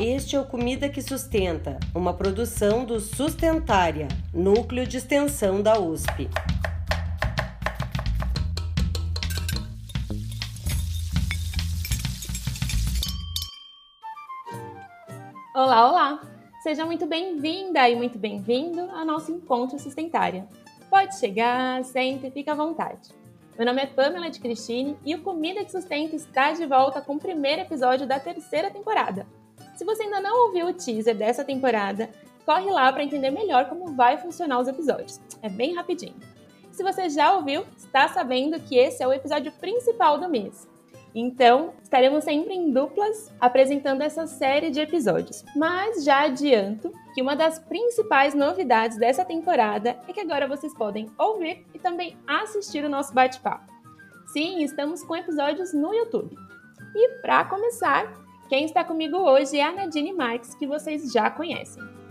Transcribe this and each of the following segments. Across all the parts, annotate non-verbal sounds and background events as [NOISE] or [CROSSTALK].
Este é o Comida que Sustenta, uma produção do Sustentária, núcleo de extensão da USP. Olá, olá! Seja muito bem-vinda e muito bem-vindo ao nosso Encontro Sustentária. Pode chegar, sente e fica à vontade. Meu nome é Pamela de Cristine e o Comida que Sustenta está de volta com o primeiro episódio da terceira temporada. Se você ainda não ouviu o teaser dessa temporada, corre lá para entender melhor como vai funcionar os episódios. É bem rapidinho. Se você já ouviu, está sabendo que esse é o episódio principal do mês. Então, estaremos sempre em duplas apresentando essa série de episódios. Mas já adianto que uma das principais novidades dessa temporada é que agora vocês podem ouvir e também assistir o nosso bate-papo. Sim, estamos com episódios no YouTube. E para começar, quem está comigo hoje é a Nadine Marques, que vocês já conhecem.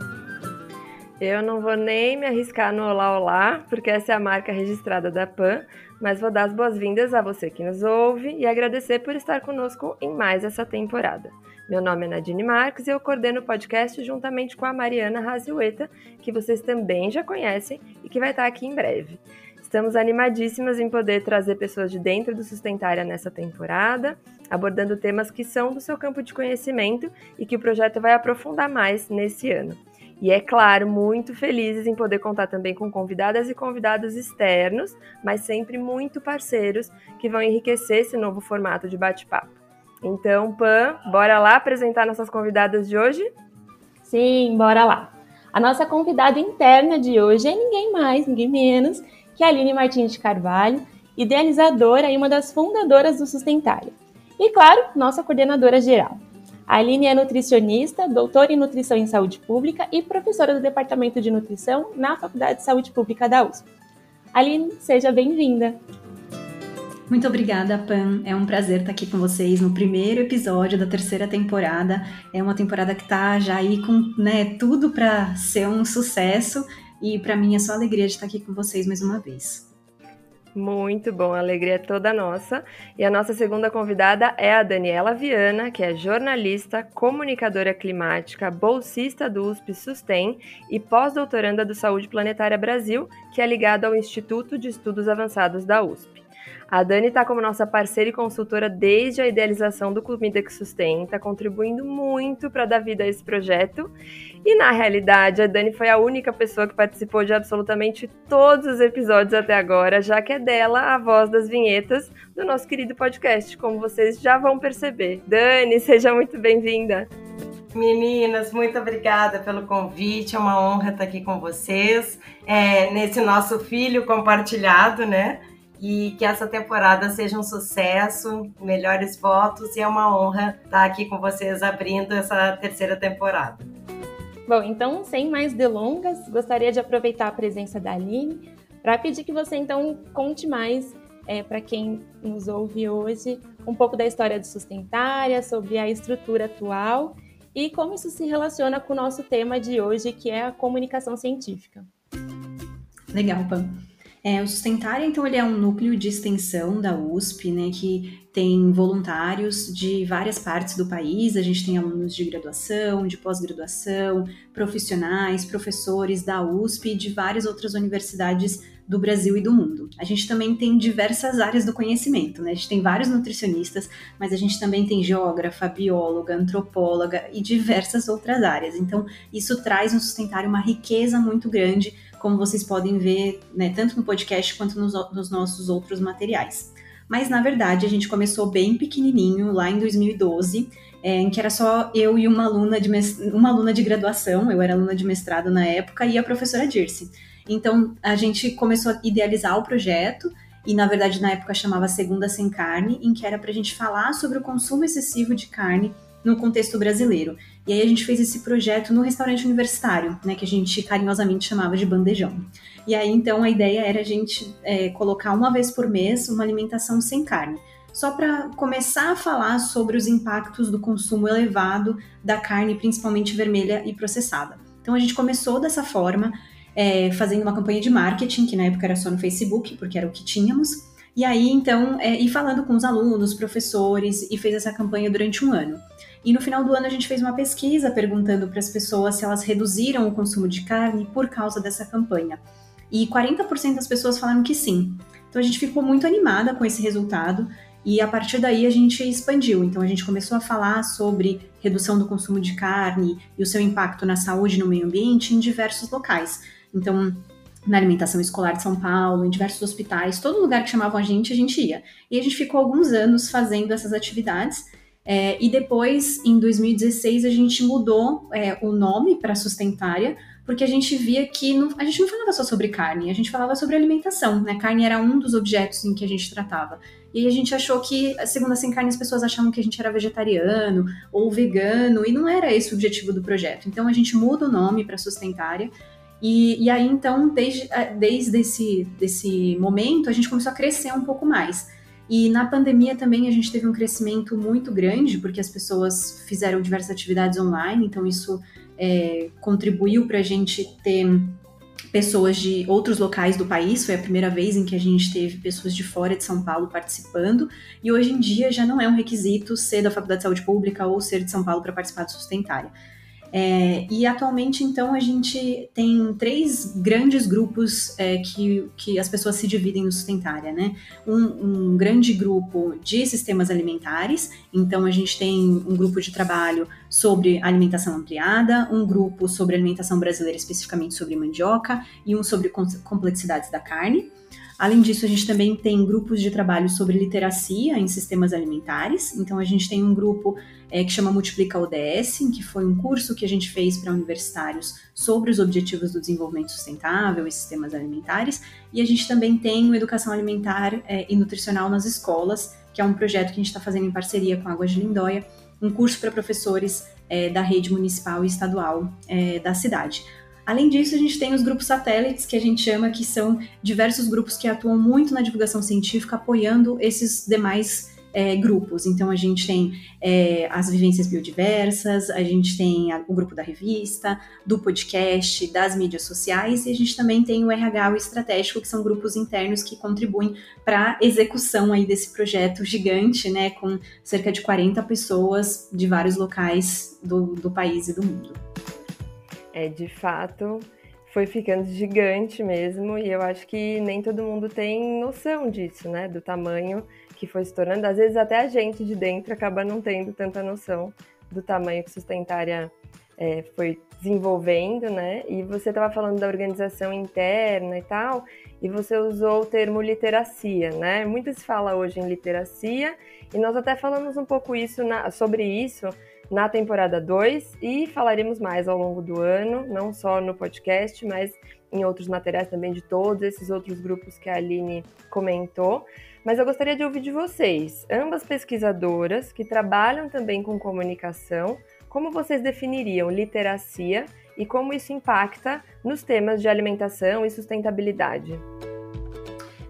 Eu não vou nem me arriscar no Olá Olá, porque essa é a marca registrada da PAN, mas vou dar as boas-vindas a você que nos ouve e agradecer por estar conosco em mais essa temporada. Meu nome é Nadine Marques e eu coordeno o podcast juntamente com a Mariana Raziueta, que vocês também já conhecem e que vai estar aqui em breve. Estamos animadíssimas em poder trazer pessoas de dentro do Sustentária nessa temporada, abordando temas que são do seu campo de conhecimento e que o projeto vai aprofundar mais nesse ano. E é claro, muito felizes em poder contar também com convidadas e convidados externos, mas sempre muito parceiros que vão enriquecer esse novo formato de bate-papo. Então, Pan, bora lá apresentar nossas convidadas de hoje? Sim, bora lá. A nossa convidada interna de hoje é ninguém mais, ninguém menos que a Aline Martins de Carvalho, idealizadora e uma das fundadoras do Sustentária. E, claro, nossa coordenadora geral. Aline é nutricionista, doutora em nutrição em saúde pública e professora do Departamento de Nutrição na Faculdade de Saúde Pública da USP. Aline, seja bem-vinda. Muito obrigada, Pan. É um prazer estar aqui com vocês no primeiro episódio da terceira temporada. É uma temporada que está já aí com né, tudo para ser um sucesso e para mim é só alegria de estar aqui com vocês mais uma vez. Muito bom, a alegria é toda nossa. E a nossa segunda convidada é a Daniela Viana, que é jornalista, comunicadora climática, bolsista do USP Sustem e pós-doutoranda do Saúde Planetária Brasil, que é ligada ao Instituto de Estudos Avançados da USP. A Dani está como nossa parceira e consultora desde a idealização do Comida que Sustenta, contribuindo muito para dar vida a esse projeto. E na realidade, a Dani foi a única pessoa que participou de absolutamente todos os episódios até agora, já que é dela a voz das vinhetas do nosso querido podcast, como vocês já vão perceber. Dani, [LAUGHS] seja muito bem-vinda. Meninas, muito obrigada pelo convite. É uma honra estar aqui com vocês é, nesse nosso filho compartilhado, né? E que essa temporada seja um sucesso, melhores votos e é uma honra estar aqui com vocês abrindo essa terceira temporada. Bom, então, sem mais delongas, gostaria de aproveitar a presença da Aline para pedir que você então conte mais é, para quem nos ouve hoje um pouco da história do Sustentária, sobre a estrutura atual e como isso se relaciona com o nosso tema de hoje, que é a comunicação científica. Legal, Pam. É, o Sustentária, então, ele é um núcleo de extensão da USP, né, que tem voluntários de várias partes do país. A gente tem alunos de graduação, de pós-graduação, profissionais, professores da USP e de várias outras universidades do Brasil e do mundo. A gente também tem diversas áreas do conhecimento, né? A gente tem vários nutricionistas, mas a gente também tem geógrafa, bióloga, antropóloga e diversas outras áreas. Então, isso traz no Sustentário uma riqueza muito grande como vocês podem ver, né, tanto no podcast quanto nos, nos nossos outros materiais. Mas na verdade a gente começou bem pequenininho, lá em 2012, é, em que era só eu e uma aluna de uma aluna de graduação, eu era aluna de mestrado na época, e a professora Dirce. Então a gente começou a idealizar o projeto e na verdade na época chamava Segunda Sem Carne, em que era para a gente falar sobre o consumo excessivo de carne no contexto brasileiro. E aí a gente fez esse projeto no restaurante universitário, né, que a gente carinhosamente chamava de bandejão. E aí então a ideia era a gente é, colocar uma vez por mês uma alimentação sem carne, só para começar a falar sobre os impactos do consumo elevado da carne, principalmente vermelha e processada. Então a gente começou dessa forma, é, fazendo uma campanha de marketing, que na época era só no Facebook, porque era o que tínhamos, E aí, então, é, e falando com os alunos, professores, e fez essa campanha durante um ano. E no final do ano a gente fez uma pesquisa perguntando para as pessoas se elas reduziram o consumo de carne por causa dessa campanha. E 40% das pessoas falaram que sim. Então a gente ficou muito animada com esse resultado e a partir daí a gente expandiu. Então a gente começou a falar sobre redução do consumo de carne e o seu impacto na saúde e no meio ambiente em diversos locais. Então, na alimentação escolar de São Paulo, em diversos hospitais, todo lugar que chamavam a gente, a gente ia. E a gente ficou alguns anos fazendo essas atividades. É, e depois, em 2016, a gente mudou é, o nome para Sustentária, porque a gente via que não, a gente não falava só sobre carne, a gente falava sobre alimentação, né? Carne era um dos objetos em que a gente tratava. E a gente achou que, segundo a Sem Carne, as pessoas achavam que a gente era vegetariano ou vegano, e não era esse o objetivo do projeto. Então a gente muda o nome para Sustentária. E, e aí, então, desde, desde esse desse momento, a gente começou a crescer um pouco mais. E na pandemia também a gente teve um crescimento muito grande, porque as pessoas fizeram diversas atividades online, então isso é, contribuiu para a gente ter pessoas de outros locais do país. Foi a primeira vez em que a gente teve pessoas de fora de São Paulo participando. E hoje em dia já não é um requisito ser da Faculdade de Saúde Pública ou ser de São Paulo para participar do Sustentária. É, e atualmente, então, a gente tem três grandes grupos é, que, que as pessoas se dividem no Sustentária, né? Um, um, grande grupo de sistemas alimentares, então a gente tem um grupo de trabalho sobre alimentação ampliada, um grupo sobre alimentação brasileira, especificamente sobre mandioca, e um sobre complexidades da carne. Além disso, a gente também tem grupos de trabalho sobre literacia em sistemas alimentares. Então, a gente tem um grupo é, que chama Multiplica ODS, que foi um curso que a gente fez para universitários sobre os objetivos do desenvolvimento sustentável e sistemas alimentares. E a gente também tem o Educação Alimentar é, e Nutricional nas escolas, que é um projeto que a gente está fazendo em parceria com a Águas de Lindóia, um curso para professores é, da rede municipal e estadual é, da cidade. Além disso, a gente tem os grupos satélites, que a gente chama que são diversos grupos que atuam muito na divulgação científica, apoiando esses demais é, grupos. Então, a gente tem é, as vivências biodiversas, a gente tem a, o grupo da revista, do podcast, das mídias sociais, e a gente também tem o RH o estratégico, que são grupos internos que contribuem para a execução aí desse projeto gigante, né, com cerca de 40 pessoas de vários locais do, do país e do mundo. É, de fato, foi ficando gigante mesmo, e eu acho que nem todo mundo tem noção disso, né? Do tamanho que foi se tornando. Às vezes até a gente de dentro acaba não tendo tanta noção do tamanho que Sustentária é, foi desenvolvendo, né? E você estava falando da organização interna e tal, e você usou o termo literacia, né? Muito se fala hoje em literacia, e nós até falamos um pouco isso na, sobre isso na temporada 2 e falaremos mais ao longo do ano, não só no podcast, mas em outros materiais também de todos esses outros grupos que a Aline comentou. Mas eu gostaria de ouvir de vocês, ambas pesquisadoras que trabalham também com comunicação, como vocês definiriam literacia e como isso impacta nos temas de alimentação e sustentabilidade?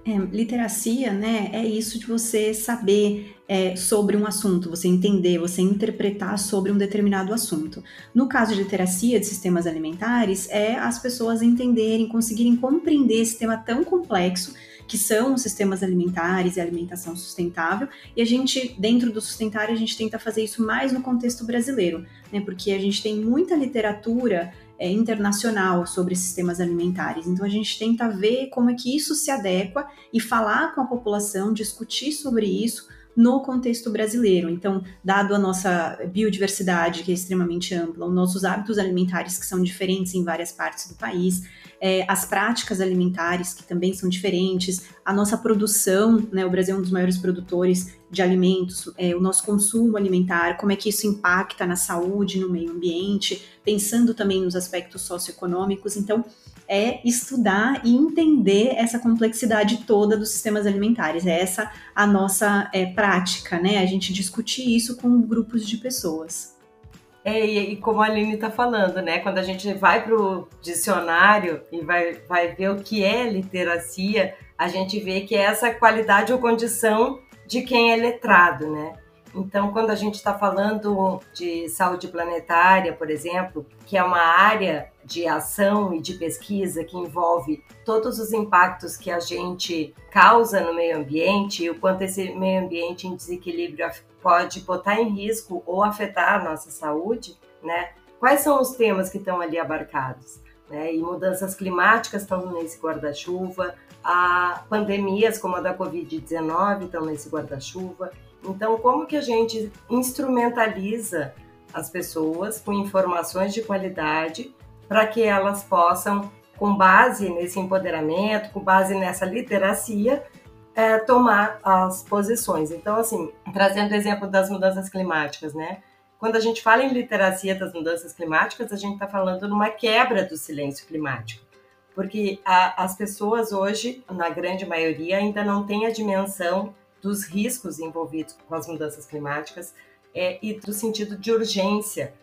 É, literacia, né, é isso de você saber é, sobre um assunto, você entender, você interpretar sobre um determinado assunto. No caso de literacia de sistemas alimentares, é as pessoas entenderem, conseguirem compreender esse tema tão complexo que são os sistemas alimentares e alimentação sustentável. E a gente, dentro do sustentário, a gente tenta fazer isso mais no contexto brasileiro, né? Porque a gente tem muita literatura é, internacional sobre sistemas alimentares. Então a gente tenta ver como é que isso se adequa e falar com a população, discutir sobre isso no contexto brasileiro. Então, dado a nossa biodiversidade, que é extremamente ampla, os nossos hábitos alimentares, que são diferentes em várias partes do país, é, as práticas alimentares, que também são diferentes, a nossa produção, né, o Brasil é um dos maiores produtores de alimentos, é, o nosso consumo alimentar, como é que isso impacta na saúde, no meio ambiente, pensando também nos aspectos socioeconômicos. Então, é estudar e entender essa complexidade toda dos sistemas alimentares. É essa a nossa é, prática, né? A gente discutir isso com grupos de pessoas. É, e, e como a Aline está falando, né? Quando a gente vai para o dicionário e vai, vai ver o que é literacia, a gente vê que é essa qualidade ou condição de quem é letrado, né? Então, quando a gente está falando de saúde planetária, por exemplo, que é uma área de ação e de pesquisa que envolve todos os impactos que a gente causa no meio ambiente e o quanto esse meio ambiente em desequilíbrio pode botar em risco ou afetar a nossa saúde, né? Quais são os temas que estão ali abarcados? Né? E mudanças climáticas estão nesse guarda-chuva, a pandemias como a da Covid-19 estão nesse guarda-chuva. Então, como que a gente instrumentaliza as pessoas com informações de qualidade para que elas possam, com base nesse empoderamento, com base nessa literacia, é, tomar as posições. Então, assim, trazendo o exemplo das mudanças climáticas, né? Quando a gente fala em literacia das mudanças climáticas, a gente está falando numa quebra do silêncio climático. Porque a, as pessoas hoje, na grande maioria, ainda não têm a dimensão dos riscos envolvidos com as mudanças climáticas é, e do sentido de urgência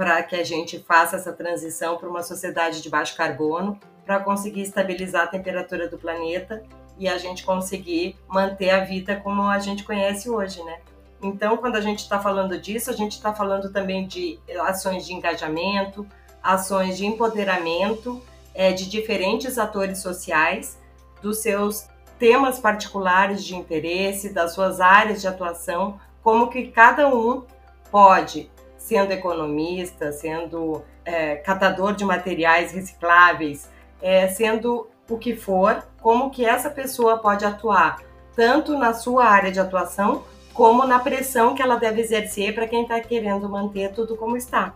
para que a gente faça essa transição para uma sociedade de baixo carbono, para conseguir estabilizar a temperatura do planeta e a gente conseguir manter a vida como a gente conhece hoje, né? Então, quando a gente está falando disso, a gente está falando também de ações de engajamento, ações de empoderamento é, de diferentes atores sociais, dos seus temas particulares de interesse, das suas áreas de atuação, como que cada um pode, sendo economista, sendo é, catador de materiais recicláveis, é, sendo o que for, como que essa pessoa pode atuar tanto na sua área de atuação como na pressão que ela deve exercer para quem está querendo manter tudo como está.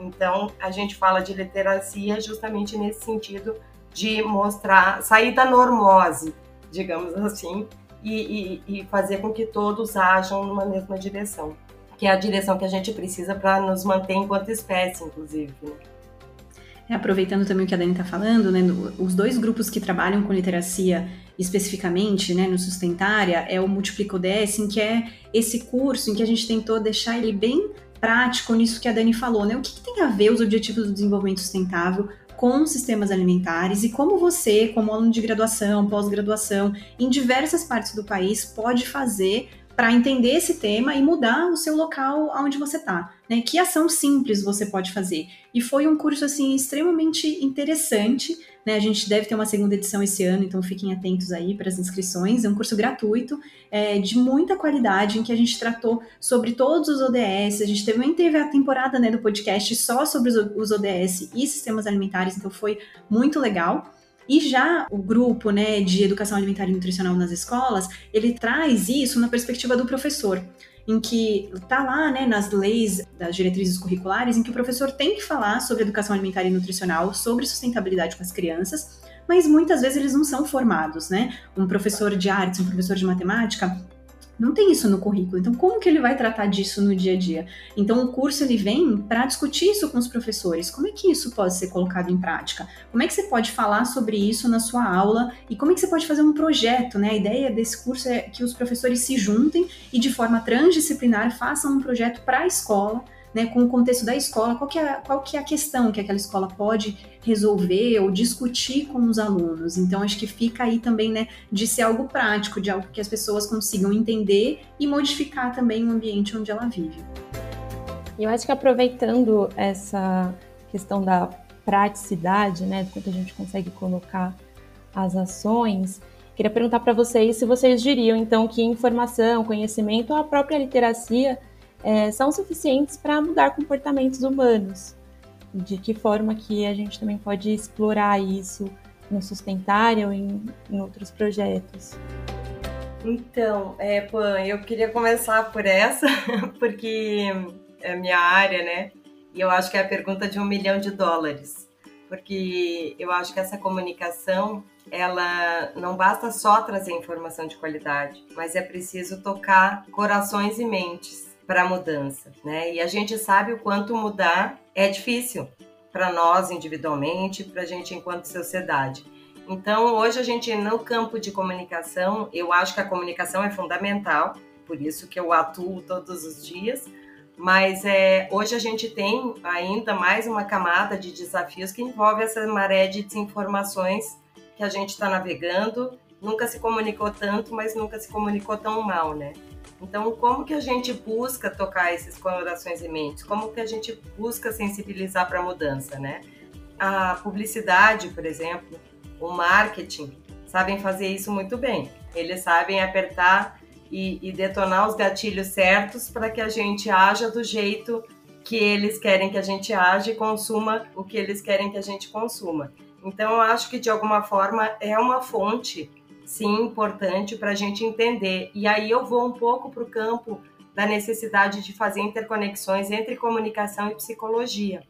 Então, a gente fala de literacia justamente nesse sentido de mostrar, sair da normose, digamos assim, e, e, e fazer com que todos ajam numa mesma direção, que é a direção que a gente precisa para nos manter enquanto espécie, inclusive. Né? É, aproveitando também o que a Dani está falando, né, os dois grupos que trabalham com literacia especificamente, né, no Sustentária, é o Multiplico em que é esse curso em que a gente tentou deixar ele bem prático nisso que a Dani falou, né? O que, que tem a ver os Objetivos do Desenvolvimento Sustentável com sistemas alimentares e como você, como aluno de graduação, pós-graduação, em diversas partes do país, pode fazer para entender esse tema e mudar o seu local onde você está. Né? Que ação simples você pode fazer? E foi um curso assim extremamente interessante. Né? A gente deve ter uma segunda edição esse ano, então fiquem atentos aí para as inscrições. É um curso gratuito, é, de muita qualidade, em que a gente tratou sobre todos os ODS. A gente também teve a temporada né, do podcast só sobre os, ODS e sistemas alimentares, então foi muito legal. E já o grupo né, de educação alimentar e nutricional nas escolas, ele traz isso na perspectiva do professor em que está lá, né, nas leis das diretrizes curriculares, em que o professor tem que falar sobre educação alimentar e nutricional, sobre sustentabilidade com as crianças, mas muitas vezes eles não são formados, né? Um professor de artes, um professor de matemática, não tem isso no currículo. Então, como que ele vai tratar disso no dia a dia? Então, o curso ele vem para discutir isso com os professores. Como é que isso pode ser colocado em prática? Como é que você pode falar sobre isso na sua aula? E como é que você pode fazer um projeto? Né? A ideia desse curso é que os professores se juntem e, de forma transdisciplinar, façam um projeto para a escola né, com o contexto da escola, qual que, é, qual que é a questão que aquela escola pode resolver ou discutir com os alunos. Então, acho que fica aí também, né, de ser algo prático, de algo que as pessoas consigam entender e modificar também o ambiente onde ela vive. Eu acho que aproveitando essa questão da praticidade, né, do quanto a gente consegue colocar as ações, queria perguntar para vocês se vocês diriam, então, que informação, conhecimento, a própria literacia é, são suficientes para mudar comportamentos humanos. De que forma que a gente também pode explorar isso no Sustentário ou em, em outros projetos? Então, é, Pan, eu queria começar por essa, [LAUGHS] porque é minha área, né? E eu acho que é a pergunta de um milhão de dólares. Porque eu acho que essa comunicação, ela não basta só trazer informação de qualidade, mas é preciso tocar corações e mentes para a mudança, né? E a gente sabe o quanto mudar é difícil para nós individualmente, para a gente enquanto sociedade. Então, hoje a gente no campo de comunicação, eu acho que a comunicação é fundamental, por isso que eu atuo todos os dias. Mas é, hoje a gente tem ainda mais uma camada de desafios que envolve essa maré de desinformações que a gente está navegando. Nunca se comunicou tanto, mas nunca se comunicou tão mal, né? Então, como que a gente busca tocar esses corações e mentes? Como que a gente busca sensibilizar para a mudança, né? a publicidade, por exemplo, o marketing, sabem fazer isso muito bem. Eles sabem apertar e, e detonar os gatilhos certos para que a gente haja do jeito que eles querem que a gente age e consuma o que eles querem que a gente consuma. Então, eu acho que de alguma forma é uma fonte, sim, importante para a gente entender. E aí eu vou um pouco para o campo da necessidade de fazer interconexões entre comunicação e psicologia,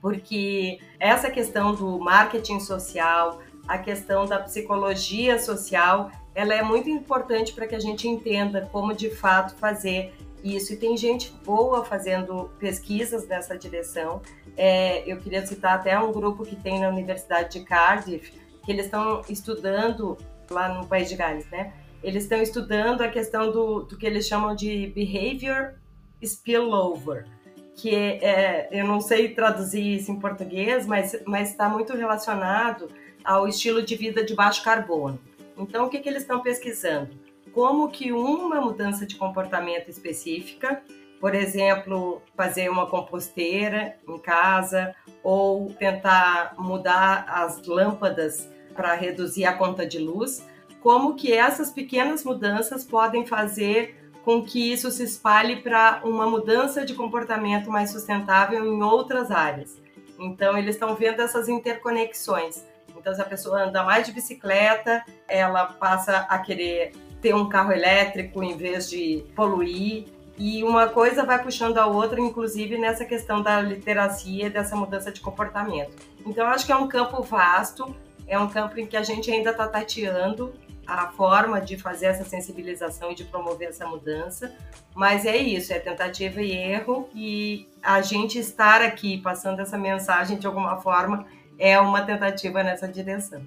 porque essa questão do marketing social, a questão da psicologia social, ela é muito importante para que a gente entenda como de fato fazer isso. E tem gente boa fazendo pesquisas nessa direção. É, eu queria citar até um grupo que tem na Universidade de Cardiff, que eles estão estudando lá no País de Gales, né? Eles estão estudando a questão do, do que eles chamam de behavior spillover, que é, é eu não sei traduzir isso em português, mas está muito relacionado ao estilo de vida de baixo carbono. Então, o que, que eles estão pesquisando? Como que uma mudança de comportamento específica, por exemplo, fazer uma composteira em casa ou tentar mudar as lâmpadas para reduzir a conta de luz, como que essas pequenas mudanças podem fazer com que isso se espalhe para uma mudança de comportamento mais sustentável em outras áreas. Então, eles estão vendo essas interconexões. Então, se a pessoa anda mais de bicicleta, ela passa a querer ter um carro elétrico em vez de poluir. E uma coisa vai puxando a outra, inclusive nessa questão da literacia, dessa mudança de comportamento. Então, acho que é um campo vasto, é um campo em que a gente ainda está tateando a forma de fazer essa sensibilização e de promover essa mudança, mas é isso, é tentativa e erro, e a gente estar aqui passando essa mensagem de alguma forma é uma tentativa nessa direção.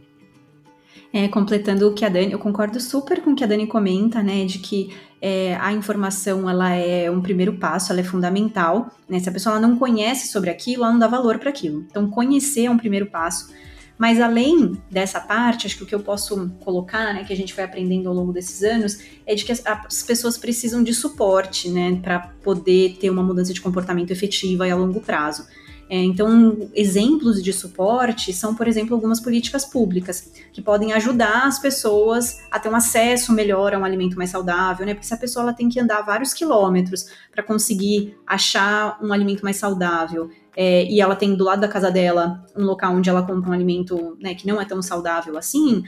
É, completando o que a Dani, eu concordo super com o que a Dani comenta, né, de que é, a informação ela é um primeiro passo, ela é fundamental, né, se a pessoa não conhece sobre aquilo, ela não dá valor para aquilo. Então, conhecer é um primeiro passo. Mas além dessa parte, acho que o que eu posso colocar, né, que a gente vai aprendendo ao longo desses anos, é de que as, as pessoas precisam de suporte, né, para poder ter uma mudança de comportamento efetiva e a longo prazo. É, então, exemplos de suporte são, por exemplo, algumas políticas públicas que podem ajudar as pessoas a ter um acesso melhor a um alimento mais saudável, né? Porque se a pessoa ela tem que andar vários quilômetros para conseguir achar um alimento mais saudável é, e ela tem do lado da casa dela um local onde ela compra um alimento né, que não é tão saudável assim,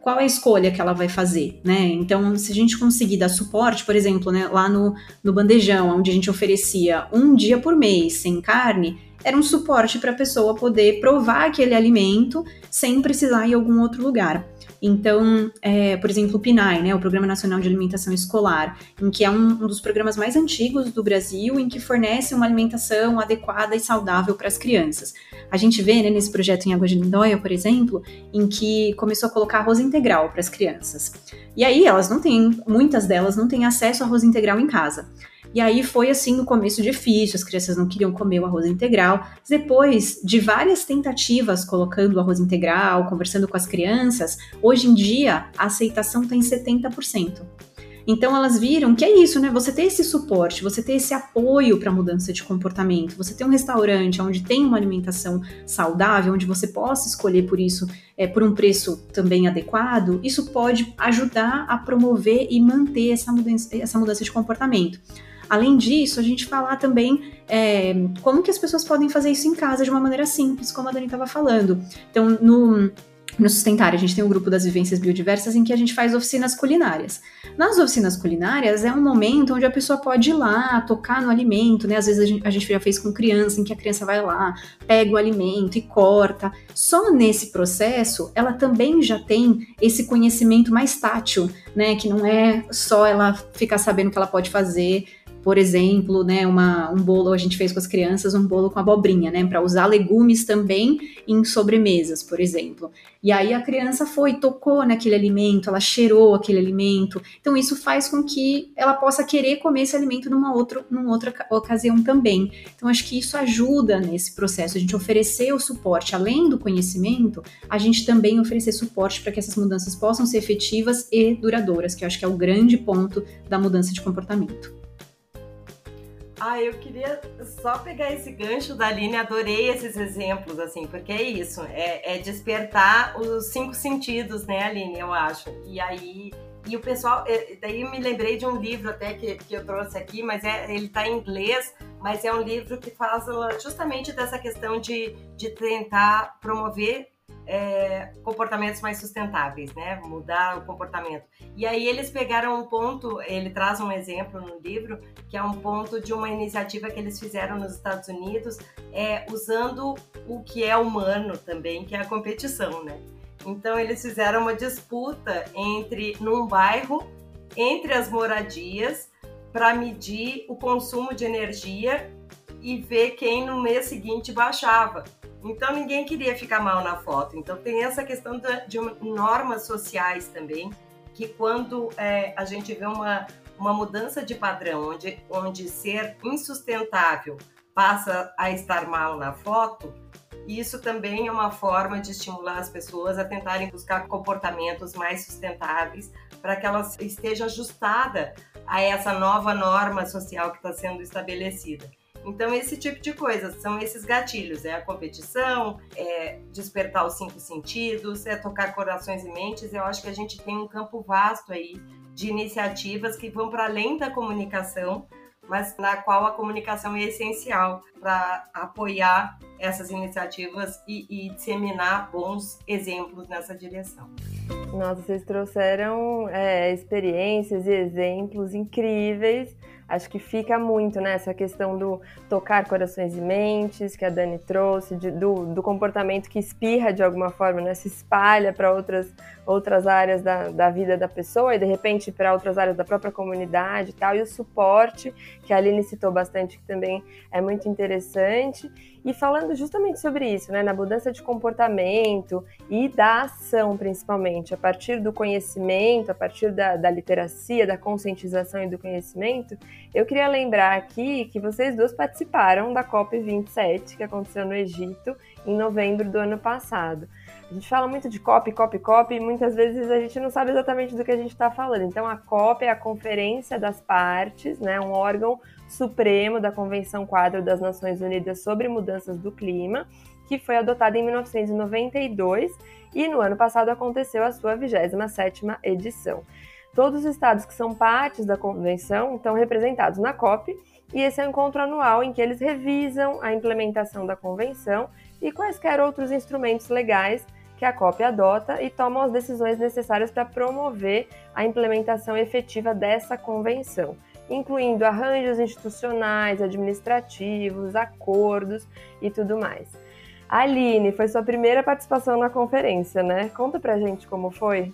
qual é a escolha que ela vai fazer, né? Então, se a gente conseguir dar suporte, por exemplo, né, lá no, no bandejão, onde a gente oferecia um dia por mês sem carne, era um suporte para a pessoa poder provar aquele alimento sem precisar ir em algum outro lugar. Então, é, por exemplo, o PNAE, né, o Programa Nacional de Alimentação Escolar, em que é um, um, dos programas mais antigos do Brasil, em que fornece uma alimentação adequada e saudável para as crianças. A gente vê né, nesse projeto em Água de Lindóia, por exemplo, em que começou a colocar arroz integral para as crianças. E aí elas não têm, muitas delas não têm acesso a arroz integral em casa. E aí foi assim no começo difícil, as crianças não queriam comer o arroz integral. Depois de várias tentativas colocando o arroz integral, conversando com as crianças, hoje em dia a aceitação está em 70%. Então elas viram que é isso, né? Você ter esse suporte, você ter esse apoio para mudança de comportamento, você ter um restaurante onde tem uma alimentação saudável, onde você possa escolher por isso, é, por um preço também adequado, isso pode ajudar a promover e manter essa mudança, essa mudança de comportamento. Além disso, a gente falar também é, como que as pessoas podem fazer isso em casa de uma maneira simples, como a Dani estava falando. Então, no no Sustentar, a gente tem um grupo das vivências biodiversas em que a gente faz oficinas culinárias. Nas oficinas culinárias é um momento onde a pessoa pode ir lá, tocar no alimento, né? Às vezes a gente, a gente já fez com criança, em que a criança vai lá, pega o alimento e corta. Só nesse processo, ela também já tem esse conhecimento mais tátil, né? Que não é só ela ficar sabendo o que ela pode fazer por exemplo, né, uma, um bolo, a gente fez com as crianças um bolo com abobrinha, né, para usar legumes também em sobremesas, por exemplo. E aí a criança foi, tocou naquele alimento, ela cheirou aquele alimento. Então isso faz com que ela possa querer comer esse alimento numa, outro, numa outra ocasião também. Então acho que isso ajuda nesse processo, a gente oferecer o suporte, além do conhecimento, a gente também oferecer suporte para que essas mudanças possam ser efetivas e duradouras, que eu acho que é o grande ponto da mudança de comportamento Ah, eu queria só pegar esse gancho da Aline, adorei esses exemplos, assim, porque é isso, é, é despertar os cinco sentidos, né, Aline, eu acho. E aí e o pessoal, é, daí me lembrei de um livro até que, que eu trouxe aqui, mas é, ele está em inglês, mas é um livro que fala justamente dessa questão de, de tentar promover é, comportamentos mais sustentáveis, né? Mudar o comportamento. E aí eles pegaram um ponto, ele traz um exemplo no livro, que é um ponto de uma iniciativa que eles fizeram nos Estados Unidos, é, usando o que é humano também, que é a competição, né? Então eles fizeram uma disputa entre num bairro entre as moradias para medir o consumo de energia e ver quem no mês seguinte baixava. Então ninguém queria ficar mal na foto. Então tem essa questão de normas sociais também, que quando é, a gente vê uma, uma mudança de padrão, onde, onde ser insustentável passa a estar mal na foto, isso também é uma forma de estimular as pessoas a tentarem buscar comportamentos mais sustentáveis para que elas estejam ajustada a essa nova norma social que está sendo estabelecida. Então, esse tipo de coisas são esses gatilhos: é a competição, é despertar os cinco sentidos, é tocar corações e mentes. Eu acho que a gente tem um campo vasto aí de iniciativas que vão para além da comunicação, mas na qual a comunicação é essencial para apoiar essas iniciativas e, e, disseminar bons exemplos nessa direção. Nossa, vocês trouxeram é, experiências e exemplos incríveis Acho que fica muito né, questão do tocar corações e mentes que a Dani trouxe, de, do, do, comportamento que espirra de alguma forma, né, se espalha para outras, outras áreas da, da vida da pessoa e de repente para outras áreas da própria comunidade e tal, e o suporte, que a Aline citou bastante, que também é muito interessante. E falando justamente sobre isso, né, na mudança de comportamento e da ação, principalmente, a partir do conhecimento, a partir da, da literacia, da conscientização e do conhecimento, eu queria lembrar aqui que vocês duas participaram da COP27, que aconteceu no Egito em novembro do ano passado. A gente fala muito de COP, COP, COP, e muitas vezes a gente não sabe exatamente do que a gente está falando. Então, a COP é a Conferência das Partes, né, um órgão supremo da Convenção Quadro das Nações Unidas sobre Mudanças do Clima, que foi adotada em 1992 e no ano passado aconteceu a sua 27ª edição. Todos os estados que são partes da convenção estão representados na COP, e esse é um encontro anual em que eles revisam a implementação da convenção e quaisquer outros instrumentos legais que a COP adota e tomam as decisões necessárias para promover a implementação efetiva dessa convenção incluindo arranjos institucionais, administrativos, acordos e tudo mais. Aline, foi sua primeira participação na conferência, né? Conta pra gente como foi.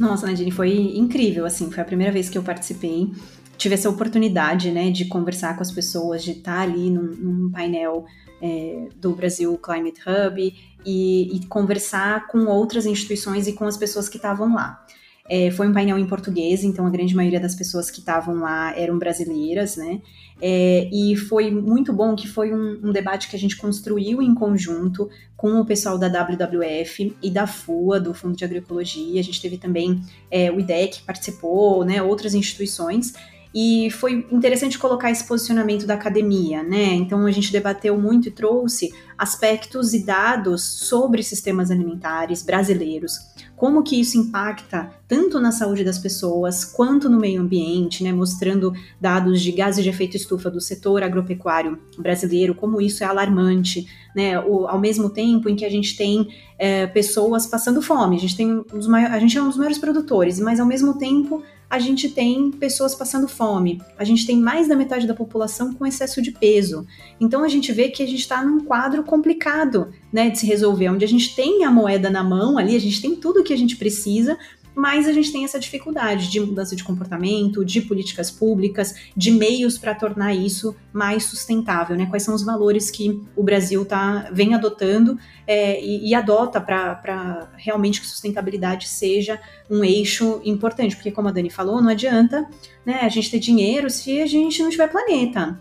Nossa, Nadine, foi incrível, assim, foi a primeira vez que eu participei. Tive essa oportunidade, né, de conversar com as pessoas, de estar ali num, num painel é, do Brasil Climate Hub e, e conversar com outras instituições e com as pessoas que estavam lá. É, foi um painel em português, então a grande maioria das pessoas que estavam lá eram brasileiras, né? É, e foi muito bom que foi um, um, debate que a gente construiu em conjunto com o pessoal da WWF e da FUA, do Fundo de Agroecologia. A gente teve também é, o IDEC que participou, né? Outras instituições. E foi interessante colocar esse posicionamento da academia, né? Então a gente debateu muito e trouxe aspectos e dados sobre sistemas alimentares brasileiros, como que isso impacta tanto na saúde das pessoas quanto no meio ambiente, né? Mostrando dados de gases de efeito estufa do setor agropecuário brasileiro, como isso é alarmante, né? O, ao mesmo tempo em que a gente tem é, pessoas passando fome, a gente tem um a gente é um dos maiores produtores, mas ao mesmo tempo a gente tem pessoas passando fome, a gente tem mais da metade da população com excesso de peso. Então a gente vê que a gente está num quadro complicado né, de se resolver, onde a gente tem a moeda na mão ali, a gente tem tudo que a gente precisa, mas a gente tem essa dificuldade de mudança de comportamento, de políticas públicas, de meios para tornar isso mais sustentável, né? Quais são os valores que o Brasil tá, vem adotando é, e, e, adota para realmente que sustentabilidade seja um eixo importante, porque como a Dani falou, não adianta né, a gente ter dinheiro se a gente não tiver planeta.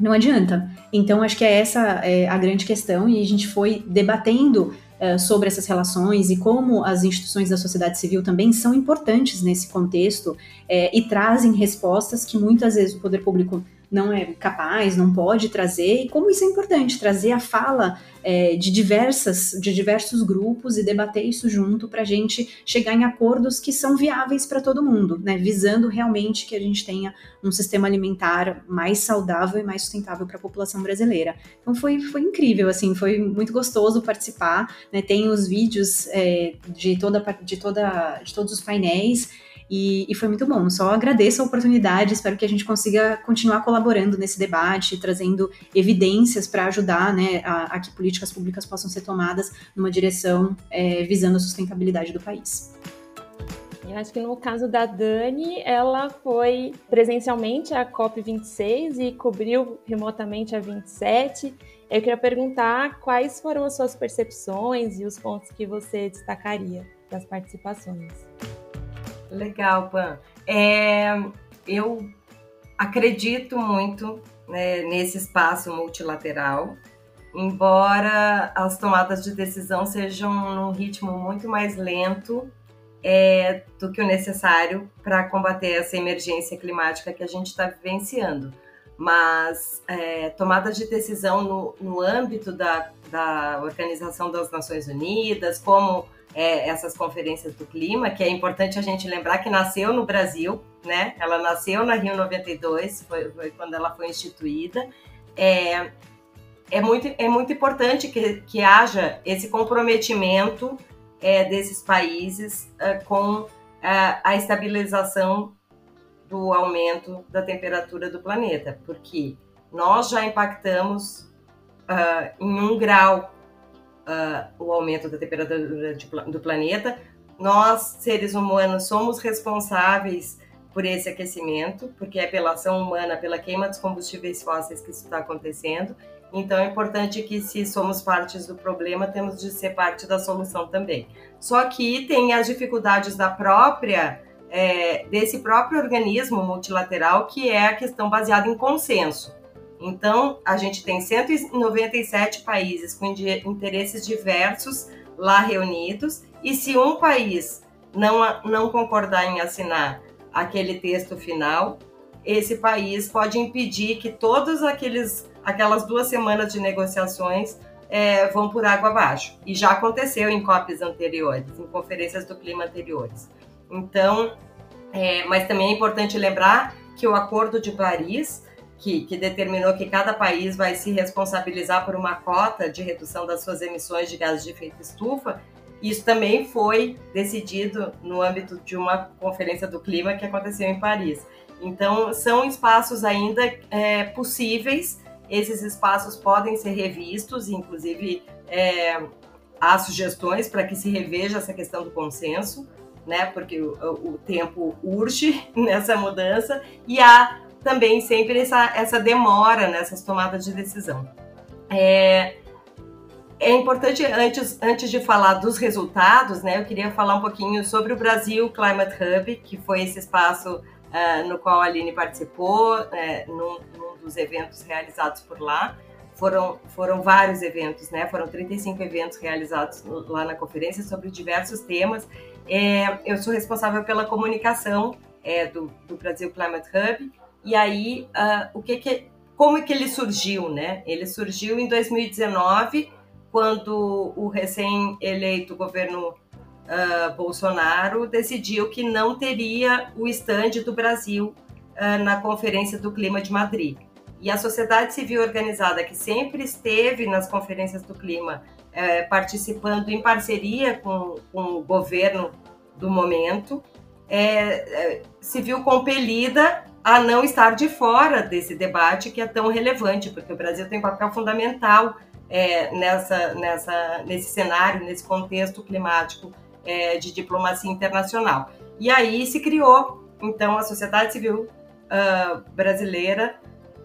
Não adianta. Então, acho que é essa é, a grande questão, e a gente foi debatendo uh, sobre essas relações e como as instituições da sociedade civil também são importantes nesse contexto é, e trazem respostas que muitas vezes o poder público não é capaz, não pode trazer, e como isso é importante, trazer a fala é, de, diversas, de diversos grupos e debater isso junto para a gente chegar em acordos que são viáveis para todo mundo, né, visando realmente que a gente tenha um sistema alimentar mais saudável e mais sustentável para a população brasileira. Então foi, foi incrível, assim, foi muito gostoso participar, né, tem os vídeos é, de, toda, de, toda, de todos os painéis, e, e, foi muito bom. Só agradeço a oportunidade, espero que a gente consiga continuar colaborando nesse debate, trazendo evidências para ajudar né, a, a, que políticas públicas possam ser tomadas numa direção é, visando a sustentabilidade do país. Eu acho que no caso da Dani, ela foi presencialmente à COP26 e cobriu remotamente a 27. Eu queria perguntar quais foram as suas percepções e os pontos que você destacaria das participações. Legal, Pan. É, eu acredito muito né, nesse espaço multilateral, embora as tomadas de decisão sejam num ritmo muito mais lento é, do que o necessário para combater essa emergência climática que a gente está vivenciando. Mas é, tomadas de decisão no, no âmbito da, da Organização das Nações Unidas, como é, essas conferências do clima, que é importante a gente lembrar que nasceu no Brasil, né? Ela nasceu na Rio 92, foi, foi quando ela foi instituída. É, é, muito, é muito importante que, que haja esse comprometimento é, desses países é, com a, a estabilização do aumento da temperatura do planeta, porque nós já impactamos uh, em um grau uh, o aumento da temperatura de, do planeta. Nós, seres humanos, somos responsáveis por esse aquecimento, porque é pela ação humana, pela queima dos combustíveis fósseis que isso está acontecendo. Então é importante que, se somos partes do problema, temos de ser parte da solução também. Só que tem as dificuldades da própria é, desse próprio organismo multilateral, que é a questão baseada em consenso. Então, a gente tem 197 países com interesses diversos lá reunidos, e se um país não, não concordar em assinar aquele texto final, esse país pode impedir que todas aqueles, aquelas duas semanas de negociações é, vão por água abaixo. E já aconteceu em COPs anteriores, em conferências do clima anteriores. Então, é, mas também é importante lembrar que o Acordo de Paris que, que, determinou que cada país vai se responsabilizar por uma cota de redução das suas emissões de gases de efeito estufa. Isso também foi decidido no âmbito de uma conferência do clima que aconteceu em Paris. Então, são espaços ainda é, possíveis, esses espaços podem ser revistos, inclusive é, há sugestões para que se reveja essa questão do consenso, né, porque o, o tempo urge [LAUGHS] nessa mudança, e há também sempre essa, essa demora nessas tomadas de decisão. É, é importante, antes, antes de falar dos resultados, né, eu queria falar um pouquinho sobre o Brasil Climate Hub, que foi esse espaço uh, no qual a Aline participou, uh, num, num, dos eventos realizados por lá. Foram, foram vários eventos, né? Foram 35 eventos realizados lá na conferência sobre diversos temas. É, eu sou responsável pela comunicação é, do, do Brasil Climate Hub e aí, uh, o que que, como é que ele surgiu, né? Ele surgiu em 2019, quando o recém-eleito governo uh, Bolsonaro decidiu que não teria o estande do Brasil uh, na Conferência do Clima de Madrid. E a sociedade civil organizada, que sempre esteve nas conferências do clima, uh, participando em parceria com, com, o governo do momento, é, se viu compelida a não estar de fora desse debate que é tão relevante, porque o Brasil tem um papel fundamental é, nessa, nessa, nesse cenário, nesse contexto climático é, de diplomacia internacional. E aí se criou, então, a sociedade civil uh, brasileira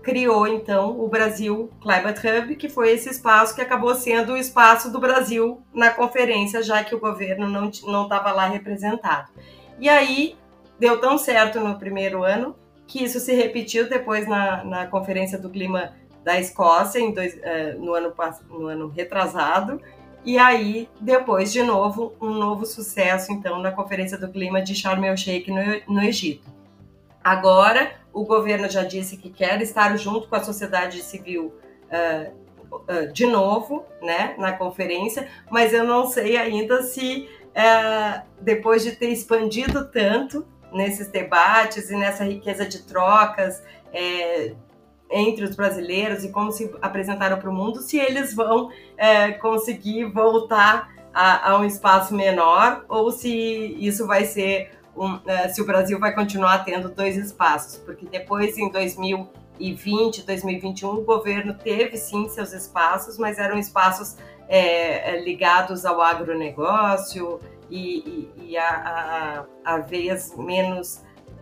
criou, então, o Brasil Climate Hub, que foi esse espaço que acabou sendo o espaço do Brasil na conferência, já que o governo não estava lá representado. E aí deu tão certo no primeiro ano que isso se repetiu depois na, na Conferência do Clima da Escócia, em dois, uh, no, ano, no ano retrasado, E aí, depois, de novo, um novo sucesso, então, na Conferência do Clima de Sharm el-Sheikh, no, no Egito. Agora, o governo já disse que quer estar junto com a sociedade civil uh, uh, de novo, né, na conferência, mas eu não sei ainda se, uh, depois de ter expandido tanto nesses debates e nessa riqueza de trocas, é, entre os brasileiros e como se apresentaram para o mundo, se eles vão é, conseguir voltar a, a, um espaço menor ou se isso vai ser um, é, se o Brasil vai continuar tendo dois espaços, porque depois em 2020, 2021 o governo teve sim seus espaços, mas eram espaços é, é ligados ao agronegócio e, e, e a, a, a veias menos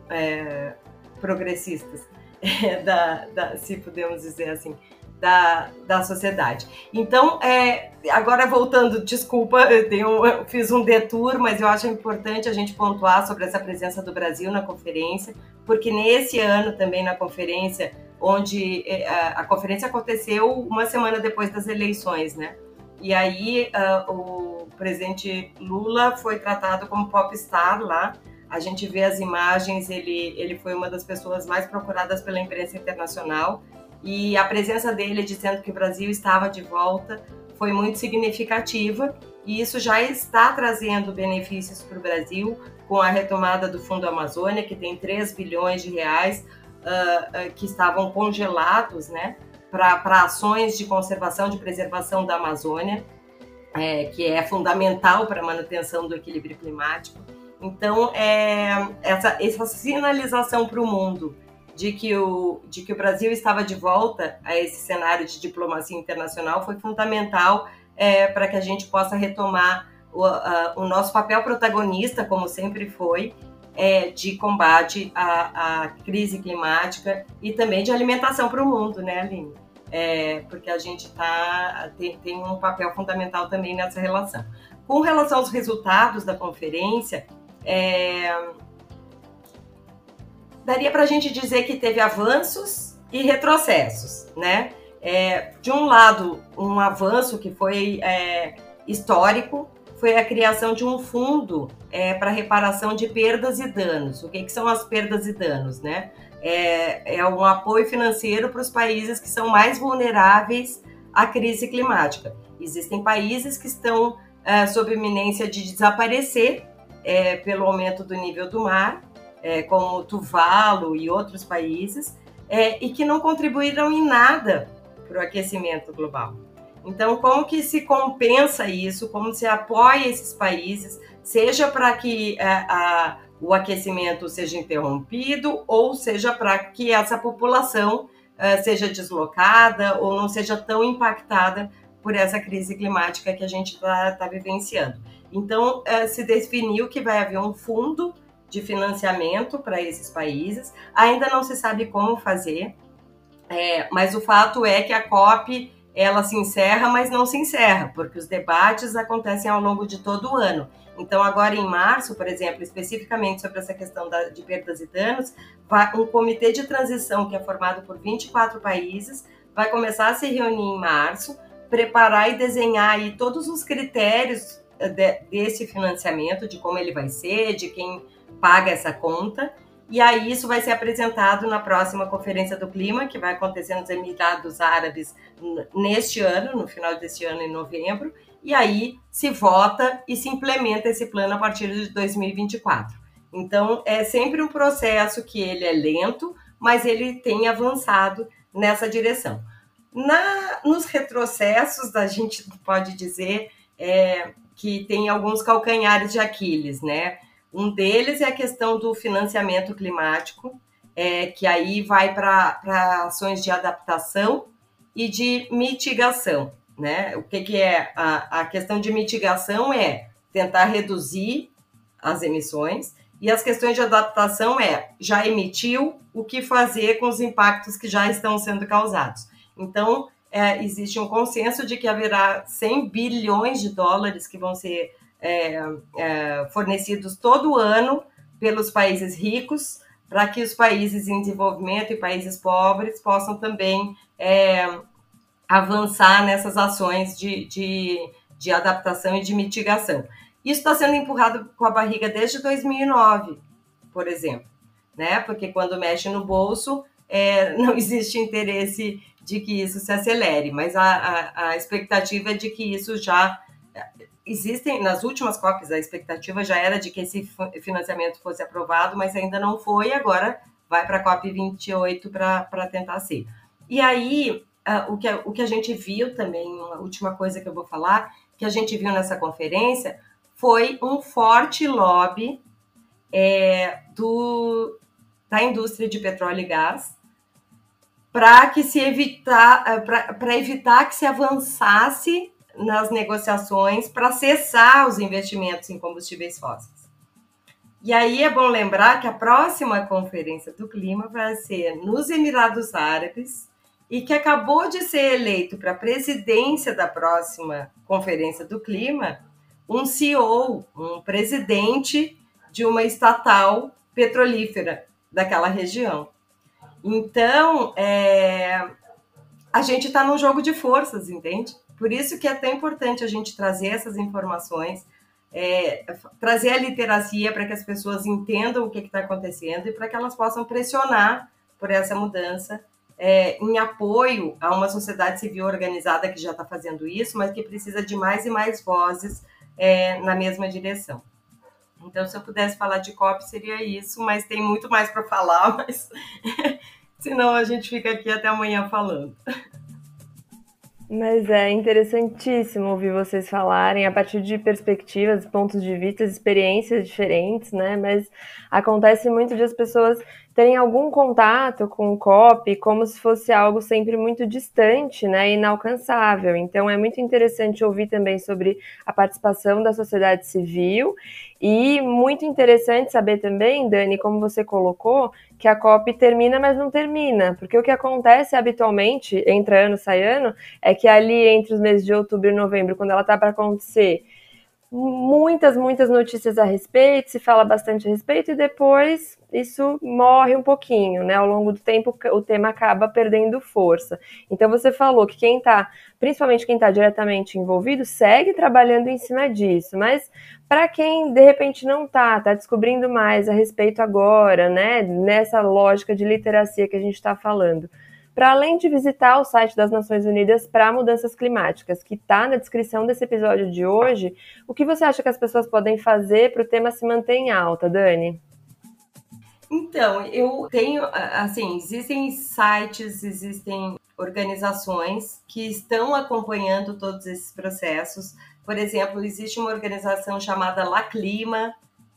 é, progressistas. [LAUGHS] da, da, se podemos dizer assim, da, da sociedade. Então, é, agora voltando, desculpa, eu, tenho, eu fiz um detour, mas eu acho importante a gente pontuar sobre essa presença do Brasil na conferência, porque nesse ano também na conferência, onde é, a, a conferência aconteceu uma semana depois das eleições, né? E aí uh, o presidente Lula foi tratado como popstar lá, a gente vê as imagens, ele, ele foi uma das pessoas mais procuradas pela imprensa internacional. E a presença dele dizendo que o Brasil estava de volta foi muito significativa. E isso já está trazendo benefícios para o Brasil com a retomada do Fundo Amazônia, que tem 3 bilhões de reais uh, uh, que estavam congelados né, para ações de conservação, de preservação da Amazônia, é, que é fundamental para a manutenção do equilíbrio climático. Então, é, essa, essa sinalização para o mundo de que, o, de que o Brasil estava de volta a esse cenário de diplomacia internacional foi fundamental é, para que a gente possa retomar o, a, o, nosso papel protagonista, como sempre foi, é, de combate à, à, crise climática e também de alimentação para o mundo, né, Aline? É, porque a gente tá, tem, tem um papel fundamental também nessa relação. Com relação aos resultados da conferência, é... Daria para a gente dizer que teve avanços e retrocessos, né? É, de um lado, um avanço que foi é, histórico foi a criação de um fundo é, para reparação de perdas e danos. O que, que, são as perdas e danos, né? É, é um apoio financeiro para os países que são mais vulneráveis à crise climática. Existem países que estão é, sob iminência de desaparecer é, pelo aumento do nível do mar, é, como Tuvalu e outros países, é, e que não contribuíram em nada para o aquecimento global. Então, como que se compensa isso? Como se apoia esses países, seja para que é, a, o aquecimento seja interrompido, ou seja para que essa população uh, seja deslocada ou não seja tão impactada por essa crise climática que a gente está tá vivenciando. Então, é, se definiu que vai haver um fundo de financiamento para esses países. Ainda não se sabe como fazer, é, mas o fato é que a COP ela se encerra, mas não se encerra, porque os debates acontecem ao longo de todo o ano. Então, agora em março, por exemplo, especificamente sobre essa questão da, de perdas e danos, um comitê de transição que é formado por 24 países vai começar a se reunir em março, preparar e desenhar aí todos os critérios de, desse financiamento, de como ele vai ser, de quem paga essa conta. E aí isso vai ser apresentado na próxima Conferência do Clima, que vai acontecer nos Emirados Árabes neste ano, no final deste ano, em novembro. E aí se vota e se implementa esse plano a partir de 2024. Então é sempre um processo que ele é lento, mas ele tem avançado nessa direção. Na, nos retrocessos, a gente pode dizer, é, que tem alguns calcanhares de Aquiles, né? Um deles é a questão do financiamento climático, é, que aí vai para ações de adaptação e de mitigação, né? O que, que é a, a questão de mitigação é tentar reduzir as emissões e as questões de adaptação é já emitiu o que fazer com os impactos que já estão sendo causados. Então, é, existe um consenso de que haverá 100 bilhões de dólares que vão ser é, é, fornecidos todo ano pelos países ricos para que os países em desenvolvimento e países pobres possam também é, avançar nessas ações de, de, de adaptação e de mitigação. Isso está sendo empurrado com a barriga desde 2009, por exemplo, né? Porque quando mexe no bolso, é, [LAUGHS] não existe interesse de que isso se acelere, mas a, a, a expectativa é de que isso já existem nas últimas COPs a expectativa já era de que esse financiamento fosse aprovado, mas ainda não foi. Agora vai para a COP 28 para tentar ser. E aí uh, o, que, o que a gente viu também, uma última coisa que eu vou falar, que a gente viu nessa conferência foi um forte lobby é, do, da indústria de petróleo e gás para que se evitar eh, para evitar que se avançasse nas negociações para cessar os investimentos em combustíveis fósseis. E aí é bom lembrar que a próxima conferência do clima vai ser nos Emirados Árabes e que acabou de ser eleito para a presidência da próxima conferência do clima um CEO, um presidente de uma estatal petrolífera daquela região. Então, é, a gente está num jogo de forças, entende? Por isso que é tão importante a gente trazer essas informações, é, trazer a literacia para que as pessoas entendam o que está acontecendo e para que elas possam pressionar por essa mudança é, em apoio a uma sociedade civil organizada que já está fazendo isso, mas que precisa de mais e mais vozes é, na mesma direção. Então, se eu pudesse falar de COP, seria isso, mas tem muito mais para falar, [LAUGHS] mas [LAUGHS] senão a gente fica aqui até amanhã falando. Mas é interessantíssimo ouvir vocês falarem a partir de perspectivas, pontos de vista, experiências diferentes, né? Mas acontece muito de as pessoas terem algum contato com o COP como se fosse algo sempre muito distante, né, inalcançável. Então é muito interessante ouvir também sobre a participação da sociedade civil e muito interessante saber também, Dani, como você colocou, que a COP termina, mas não termina, porque o que acontece habitualmente, entra ano, sai ano, é que ali entre os meses de outubro e novembro, quando ela está para acontecer, muitas, muitas notícias a respeito, se fala bastante a respeito e depois isso morre um pouquinho, né? Ao longo do tempo o tema acaba perdendo força. Então você falou que quem está, principalmente quem está diretamente envolvido, segue trabalhando em cima disso, mas para quem de repente não está, está descobrindo mais a respeito agora, né? Nessa lógica de literacia que a gente está falando para além de visitar o site das Nações Unidas para Mudanças Climáticas, que está na descrição desse episódio de hoje, o que você acha que as pessoas podem fazer para o tema se manter em alta, Dani? Então, eu tenho, assim, existem sites, existem organizações que estão acompanhando todos esses processos. Por exemplo, existe uma organização chamada La Clima,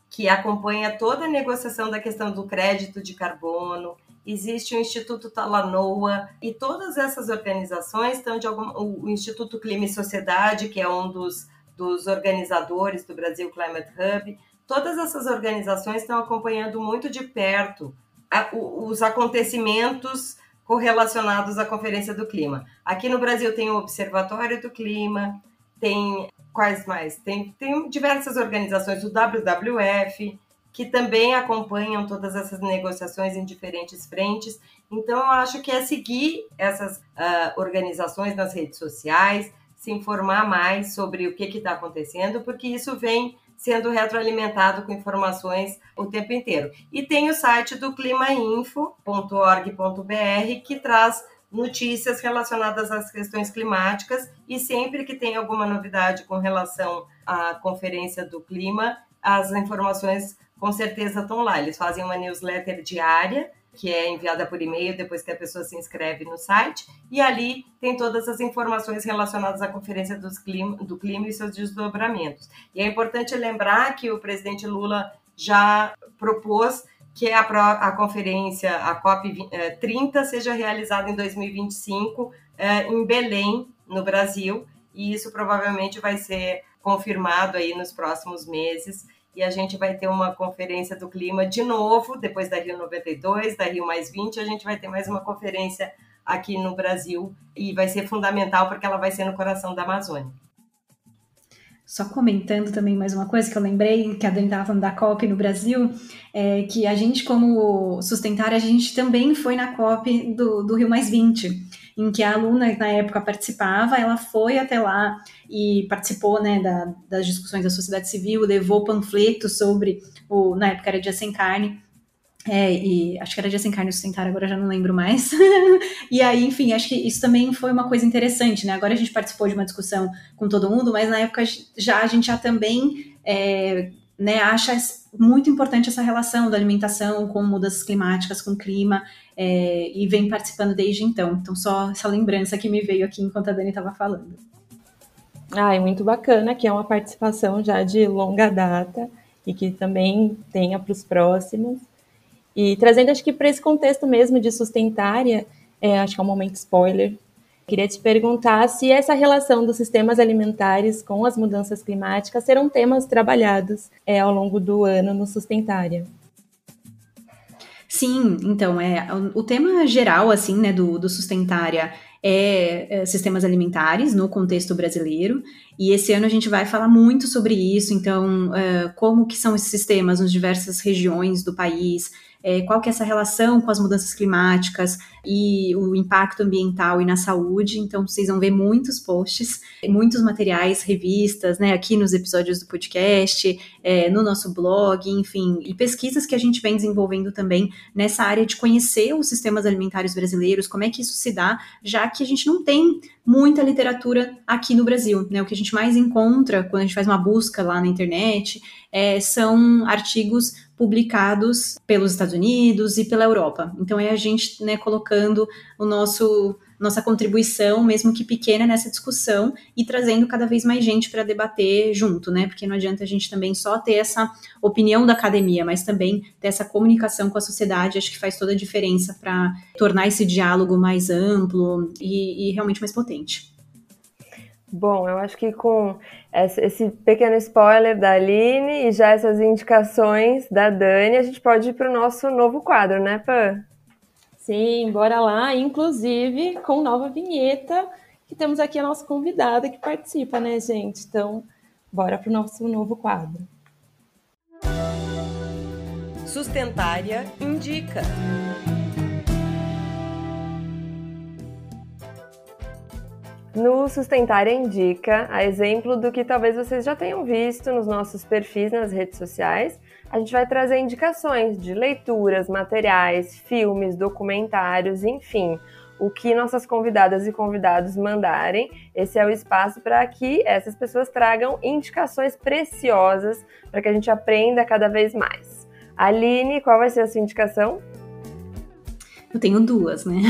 que acompanha toda a negociação da questão do crédito de carbono existe o Instituto Talanoa e todas essas organizações estão de algum, o Instituto Clima e Sociedade, que é um dos, dos organizadores do Brasil Climate Hub, todas essas organizações estão acompanhando muito de perto a, os acontecimentos correlacionados à Conferência do Clima. Aqui no Brasil tem o Observatório do Clima, tem quais mais? Tem, tem diversas organizações, o WWF, que também acompanham todas essas negociações em diferentes frentes. Então, eu acho que é seguir essas uh, organizações nas redes sociais, se informar mais sobre o que está acontecendo, porque isso vem sendo retroalimentado com informações o tempo inteiro. E tem o site do climainfo.org.br que traz notícias relacionadas às questões climáticas e sempre que tem alguma novidade com relação à conferência do clima, as informações com certeza estão lá. Eles fazem uma newsletter diária, que é enviada por e-mail depois que a pessoa se inscreve no site, e ali tem todas as informações relacionadas à Conferência clima, do Clima e seus desdobramentos. E é importante lembrar que o presidente Lula já propôs que a, a conferência, a COP30, eh, seja realizada em 2025 eh, em Belém, no Brasil, e isso provavelmente vai ser confirmado aí nos próximos meses e a gente vai ter uma conferência do clima de novo, depois da Rio 92, da Rio Mais 20, a gente vai ter mais uma conferência aqui no Brasil e vai ser fundamental porque ela vai ser no coração da Amazônia. só comentando também mais uma coisa que eu lembrei, que a Dani estava falando da COP no Brasil, é que a gente, como sustentária, a gente também foi na COP do, do Rio Mais 20, em que a aluna, na época, participava, ela foi até lá e participou né, da, das discussões da sociedade civil, levou panfletos sobre, o, na época era dia sem carne, é, e acho que era dia sem carne sustentária, agora já não lembro mais. [LAUGHS] e aí, enfim, acho que isso também foi uma coisa interessante, né? Agora a gente participou de uma discussão com todo mundo, mas na época já a gente já também é, né, acha muito importante essa relação da alimentação com mudanças climáticas, com clima, é, e vem participando desde então. Então, só essa lembrança que me veio aqui enquanto a Dani estava falando. Ai, muito bacana, que é uma participação já de longa data e que também tenha para os próximos. E trazendo, acho que para esse contexto mesmo de sustentária, é, acho que é um momento spoiler, queria te perguntar se essa relação dos sistemas alimentares com as mudanças climáticas serão temas trabalhados é, ao longo do ano no Sustentária. Sim, então, é, o, tema geral, assim, né, do, do Sustentária é, é, sistemas alimentares no contexto brasileiro. E esse ano a gente vai falar muito sobre isso. Então, é, como que são esses sistemas nas diversas regiões do país, é, qual que é essa relação com as mudanças climáticas e o impacto ambiental e na saúde. Então, vocês vão ver muitos posts, muitos materiais, revistas, né, aqui nos episódios do podcast, é, no nosso blog, enfim, e pesquisas que a gente vem desenvolvendo também nessa área de conhecer os sistemas alimentares brasileiros, como é que isso se dá, já que a gente não tem muita literatura aqui no Brasil, né? O que a gente mais encontra quando a gente faz uma busca lá na internet é, são artigos publicados pelos Estados Unidos e pela Europa. Então é a gente né, colocando o nosso nossa contribuição, mesmo que pequena, nessa discussão e trazendo cada vez mais gente para debater junto, né? Porque não adianta a gente também só ter essa opinião da academia, mas também ter essa comunicação com a sociedade. Acho que faz toda a diferença para tornar esse diálogo mais amplo e, e realmente mais potente. Bom, eu acho que com esse pequeno spoiler da Aline e já essas indicações da Dani, a gente pode ir para o nosso novo quadro, né, Pan? Sim, bora lá. Inclusive com nova vinheta, que temos aqui a nossa convidada que participa, né, gente? Então, bora para o nosso novo quadro. Sustentária Indica. No Sustentária Indica, a exemplo do que talvez vocês já tenham visto nos nossos perfis nas redes sociais, a gente vai trazer indicações de leituras, materiais, filmes, documentários, enfim, o que nossas convidadas e convidados mandarem. Esse é o espaço para que essas pessoas tragam indicações preciosas para que a gente aprenda cada vez mais. Aline, qual vai ser a sua indicação? Eu tenho duas, né?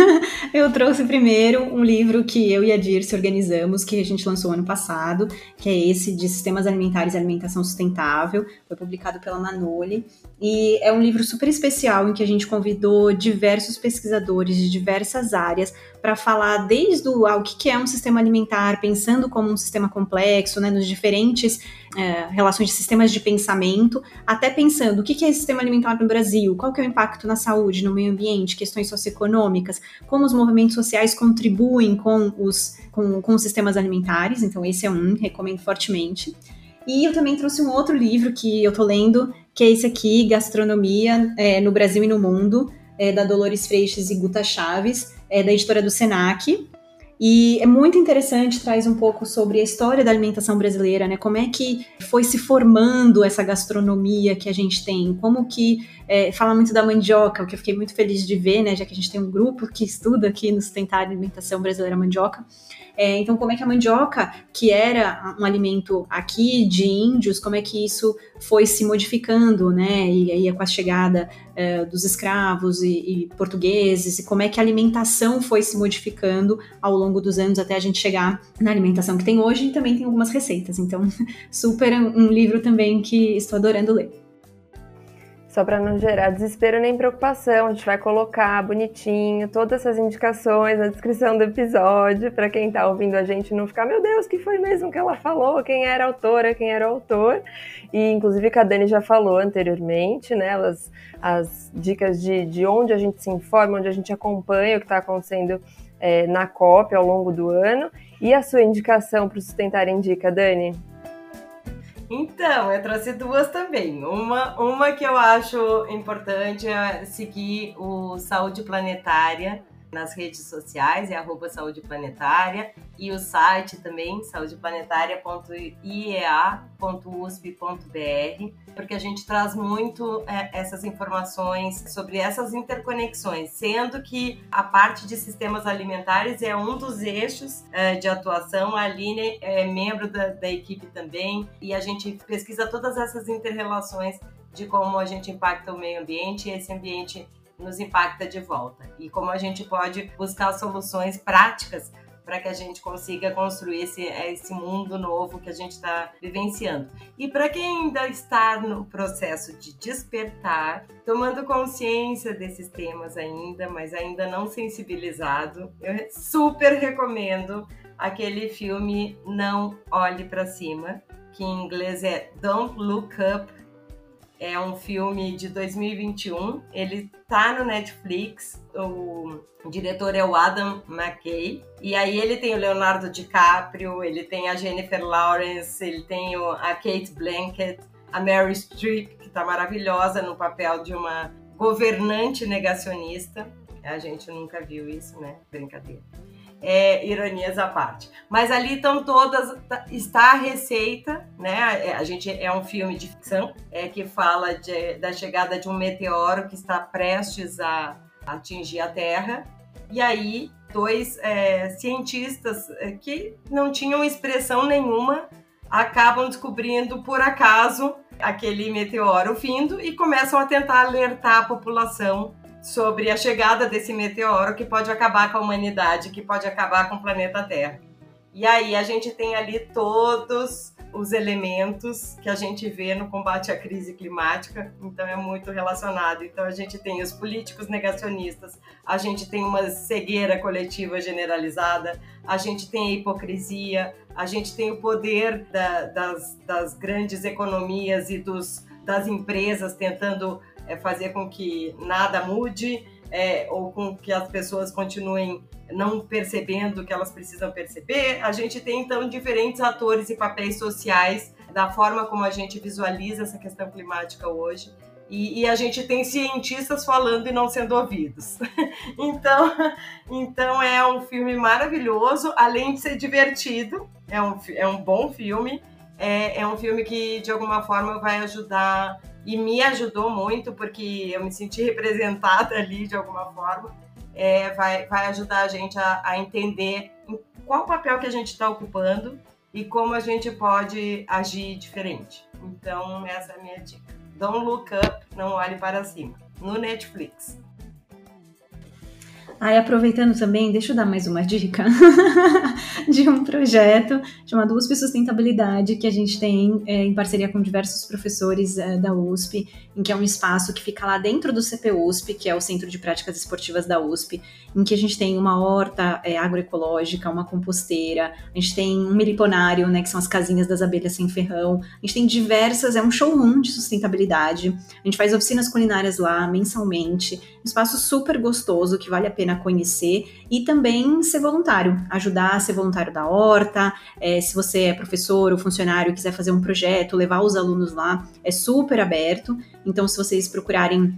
[LAUGHS] eu trouxe primeiro um livro que eu e a Dirce organizamos, que a gente lançou ano passado, que é esse de Sistemas Alimentares e Alimentação Sustentável, foi publicado pela Manoli, e é um livro super especial em que a gente convidou diversos pesquisadores de diversas áreas para falar desde o, ah, o que é um sistema alimentar, pensando como um sistema complexo, né, nos diferentes é, relações de sistemas de pensamento, até pensando o que é sistema alimentar no Brasil, qual que é o impacto na saúde, no meio ambiente, questões socioeconômicas, como os movimentos sociais contribuem com os, com, com os sistemas alimentares. Então, esse é um, recomendo fortemente. E eu também trouxe um outro livro que eu tô lendo, que é esse aqui, Gastronomia é, no Brasil e no Mundo, é, da Dolores Freixas e Guta Chaves, é, da editora do Senac. E é muito interessante, traz um pouco sobre a história da alimentação brasileira, né? Como é que foi se formando essa gastronomia que a gente tem, como que é, fala muito da mandioca, o que eu fiquei muito feliz de ver, né? Já que a gente tem um grupo que estuda aqui no Sustentar Alimentação Brasileira Mandioca. É, então, como é que a mandioca, que era um alimento aqui de índios, como é que isso foi se modificando, né? E aí com a chegada é, dos escravos e, e, portugueses, e como é que a alimentação foi se modificando ao longo dos anos até a gente chegar na alimentação que tem hoje e também tem algumas receitas. Então, [LAUGHS] super um livro também que estou adorando ler só para não gerar desespero nem preocupação. A gente vai colocar bonitinho todas essas indicações na descrição do episódio, para quem está ouvindo a gente não ficar, meu Deus, que foi mesmo que ela falou? Quem era a autora, quem era o autor? E inclusive que a Dani já falou anteriormente, né? As, as dicas de, de onde a gente se informa, onde a gente acompanha o que está acontecendo é, na COP ao longo do ano. E a sua indicação para o Sustentar Indica, Dani? Então, eu trouxe duas também. Uma, uma que eu acho importante é seguir o Saúde Planetária nas redes sociais, é arroba Saúde Planetária, e o site também, saudeplanetária.iea.usp.br, porque a gente traz muito é, essas informações sobre essas interconexões, sendo que a parte de sistemas alimentares é um dos eixos é, de atuação, a Aline é membro da, da equipe também, e a gente pesquisa todas essas interrelações de como a gente impacta o meio ambiente e esse ambiente nos impacta de volta e como a gente pode buscar soluções práticas para que a gente consiga construir esse, esse mundo novo que a gente está vivenciando. E para quem ainda está no processo de despertar, tomando consciência desses temas ainda, mas ainda não sensibilizado, eu super recomendo aquele filme Não Olhe para Cima, que em inglês é Don't Look Up é um filme de 2021. Ele tá no Netflix. O diretor é o Adam McKay. E aí ele tem o Leonardo DiCaprio, ele tem a Jennifer Lawrence, ele tem a Kate Blanchett, a Mary Streep, que tá maravilhosa no papel de uma governante negacionista. A gente nunca viu isso, né? Brincadeira é, ironias à parte. Mas ali estão todas, tá, está a receita, né? É, a gente é um filme de ficção é, que fala de, da chegada de um meteoro que está prestes a atingir a Terra. E aí, dois é, cientistas é, que não tinham expressão nenhuma acabam descobrindo por acaso aquele meteoro vindo e começam a tentar alertar a população sobre a chegada desse meteoro que pode acabar com a humanidade, que pode acabar com o planeta Terra. E aí a gente tem ali todos os elementos que a gente vê no combate à crise climática, então é muito relacionado. Então a gente tem os políticos negacionistas, a gente tem uma cegueira coletiva generalizada, a gente tem a hipocrisia, a gente tem o poder da, das, das grandes economias e dos, das empresas tentando é fazer com que nada mude é, ou com que as pessoas continuem não percebendo o que elas precisam perceber. A gente tem então diferentes atores e papéis sociais da forma como a gente visualiza essa questão climática hoje. E, e, a gente tem cientistas falando e não sendo ouvidos. [LAUGHS] então, então é um filme maravilhoso, além de ser divertido, é um, é um bom filme, é, é um filme que de alguma forma vai ajudar e me ajudou muito porque eu me senti representada ali de alguma forma. É, vai, vai ajudar a gente a, a entender qual papel que a gente está ocupando e como a gente pode agir diferente. Então, essa é a minha dica. Don't look up, não olhe para cima. No Netflix. Aí, aproveitando também, deixa eu dar mais uma dica [LAUGHS] de um projeto chamado USP Sustentabilidade, que a gente tem é, em parceria com diversos professores é, da USP, em que é um espaço que fica lá dentro do CPUSP, que é o Centro de Práticas Esportivas da USP, em que a gente tem uma horta é, agroecológica, uma composteira, a gente tem um meliponário, né, que são as casinhas das abelhas sem ferrão, a gente tem diversas, é um showroom de sustentabilidade, a gente faz oficinas culinárias lá mensalmente, um espaço super gostoso que vale a pena pena conhecer e também ser voluntário, ajudar a ser voluntário da horta. É, se você é professor ou funcionário quiser fazer um projeto, levar os alunos lá, é super aberto. Então, se vocês procurarem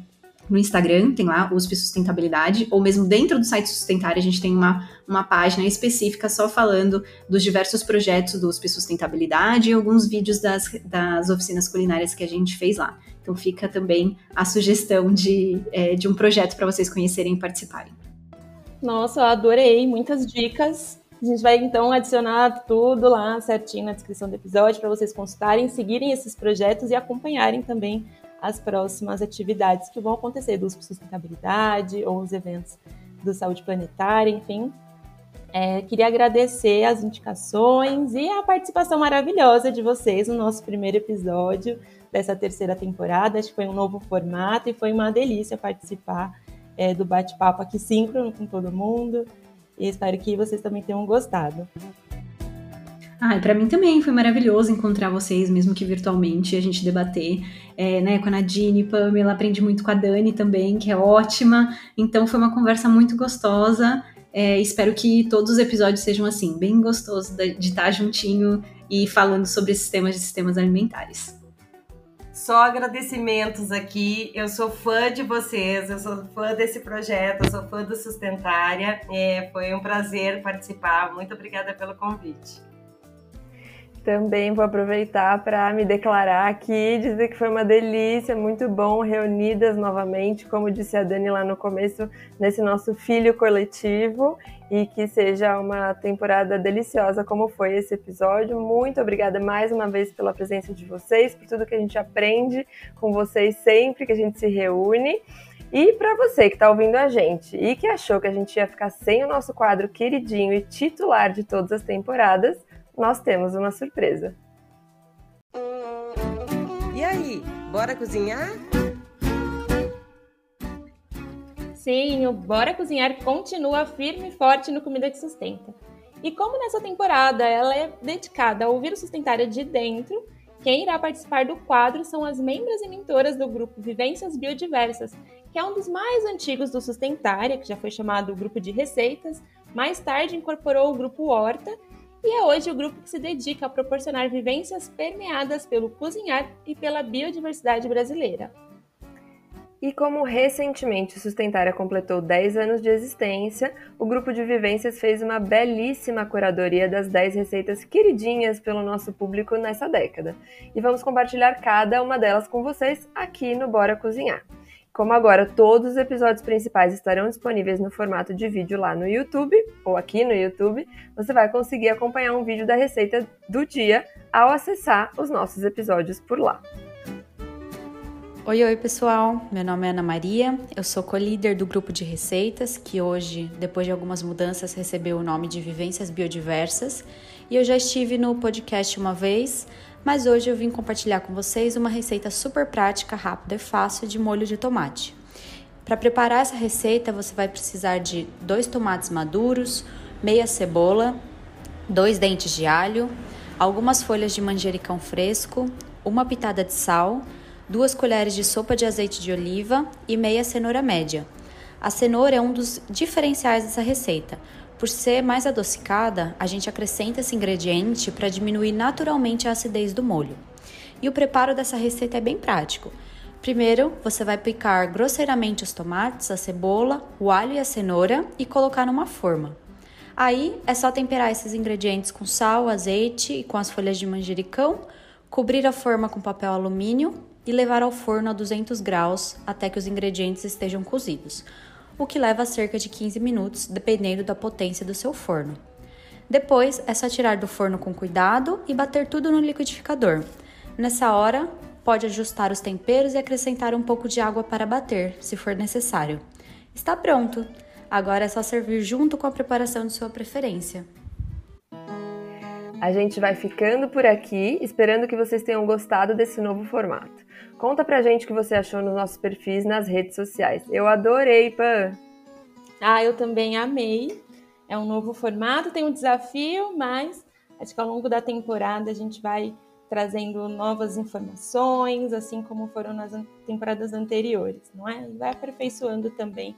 no Instagram, tem lá USP Sustentabilidade, ou mesmo dentro do site Sustentário, a gente tem uma, uma página específica só falando dos diversos projetos do USP Sustentabilidade e alguns vídeos das, das oficinas culinárias que a gente fez lá. Então fica também a sugestão de, é, de um projeto para vocês conhecerem e participarem. Nossa, eu adorei, muitas dicas. A gente vai então adicionar tudo lá certinho na descrição do episódio para vocês consultarem, seguirem esses projetos e acompanharem também as próximas atividades que vão acontecer do Sustentabilidade ou os eventos do Saúde Planetária, enfim. É, queria agradecer as indicações e a participação maravilhosa de vocês no nosso primeiro episódio dessa terceira temporada. Acho que foi um novo formato e foi uma delícia participar é, do bate-papo aqui síncrono com todo mundo. E espero que vocês também tenham gostado. Ah, para mim também foi maravilhoso encontrar vocês, mesmo que virtualmente, a gente debater, é, né, com a Nadine, Pamela, aprendi muito com a Dani também, que é ótima, então foi uma conversa muito gostosa, É, espero que todos os episódios sejam assim, bem gostosos de estar juntinho e falando sobre esses temas de sistemas alimentares. Só agradecimentos aqui. Eu sou fã de vocês, eu sou fã desse projeto, eu sou fã do Sustentária. É, foi um prazer participar. Muito obrigada pelo convite. Também vou aproveitar para me declarar aqui, dizer que foi uma delícia, muito bom reunidas novamente, como disse a Dani lá no começo, nesse nosso filho coletivo e que seja uma temporada deliciosa como foi esse episódio. Muito obrigada mais uma vez pela presença de vocês, por tudo que a gente aprende com vocês sempre que a gente se reúne. E para você que está ouvindo a gente e que achou que a gente ia ficar sem o nosso quadro queridinho e titular de todas as temporadas, nós temos uma surpresa. E aí, bora cozinhar? Sim, o Bora Cozinhar continua firme e forte no Comida que Sustenta. E como nessa temporada ela é dedicada a ouvir o Sustentária de dentro, quem irá participar do quadro são as membros e mentoras do grupo Vivências Biodiversas, que é um dos mais antigos do Sustentária, que já foi chamado Grupo de Receitas, mais tarde incorporou o Grupo Horta e é hoje o grupo que se dedica a proporcionar vivências permeadas pelo cozinhar e pela biodiversidade brasileira. E como recentemente Sustentária completou 10 anos de existência, o grupo de vivências fez uma belíssima curadoria das 10 receitas queridinhas pelo nosso público nessa década. E vamos compartilhar cada uma delas com vocês aqui no Bora Cozinhar. Como agora todos os episódios principais estarão disponíveis no formato de vídeo lá no YouTube, ou aqui no YouTube, você vai conseguir acompanhar um vídeo da receita do dia ao acessar os nossos episódios por lá. Oi, oi pessoal, meu nome é Ana Maria, eu sou co-líder do grupo de receitas, que hoje, depois de algumas mudanças, recebeu o nome de Vivências Biodiversas, e eu já estive no podcast uma vez, mas hoje eu vim compartilhar com vocês uma receita super prática, rápida e fácil de molho de tomate. Para preparar essa receita, você vai precisar de dois tomates maduros, meia cebola, dois dentes de alho, algumas folhas de manjericão fresco, uma pitada de sal, duas colheres de sopa de azeite de oliva e meia cenoura média. A cenoura é um dos diferenciais dessa receita, por ser mais adocicada, a gente acrescenta esse ingrediente para diminuir naturalmente a acidez do molho. E o preparo dessa receita é bem prático. Primeiro, você vai picar grosseiramente os tomates, a cebola, o alho e a cenoura e colocar numa forma. Aí é só temperar esses ingredientes com sal, azeite e com as folhas de manjericão, cobrir a forma com papel alumínio e levar ao forno a 200 graus até que os ingredientes estejam cozidos o que leva cerca de 15 minutos, dependendo da potência do seu forno. Depois é só tirar do forno com cuidado e bater tudo no liquidificador. Nessa hora, pode ajustar os temperos e acrescentar um pouco de água para bater, se for necessário. Está pronto! Agora é só servir junto com a preparação de sua preferência. A gente vai ficando por aqui, esperando que vocês tenham gostado desse novo formato. Conta pra gente o que você achou nos nossos perfis nas redes sociais. Eu adorei, Pan! Ah, eu também amei. É um novo formato, tem um desafio, mas acho que ao longo da temporada a gente vai trazendo novas informações, assim como foram nas temporadas anteriores, não é? E vai aperfeiçoando também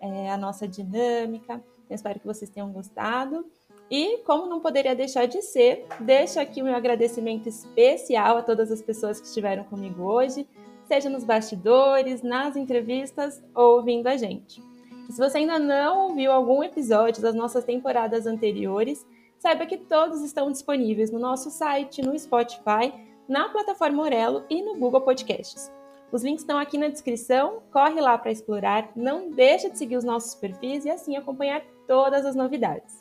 é, a nossa dinâmica. Eu espero que vocês tenham gostado. E, como não poderia deixar de ser, deixo aqui o meu agradecimento especial a todas as pessoas que estiveram comigo hoje, seja nos bastidores, nas entrevistas ou ouvindo a gente. Se você ainda não ouviu algum episódio das nossas temporadas anteriores, saiba que todos estão disponíveis no nosso site, no Spotify, na plataforma Orelo e no Google Podcasts. Os links estão aqui na descrição, corre lá para explorar, não deixa de seguir os nossos perfis e assim acompanhar todas as novidades.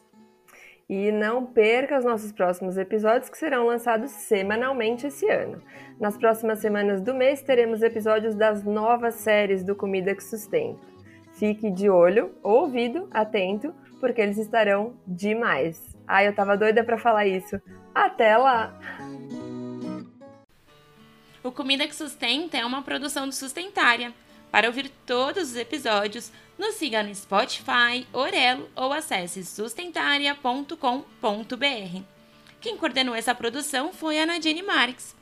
E não perca os nossos próximos episódios que serão lançados semanalmente esse ano. Nas próximas semanas do mês teremos episódios das novas séries do Comida que Sustenta. Fique de olho, ouvido, atento, porque eles estarão demais. Ai, eu tava doida para falar isso. Até lá! O Comida que Sustenta é uma produção do Sustentária. Para ouvir todos os episódios, nos siga no Spotify, Orelo ou acesse sustentaria.com.br. Quem coordenou essa produção foi a Nadine Marques.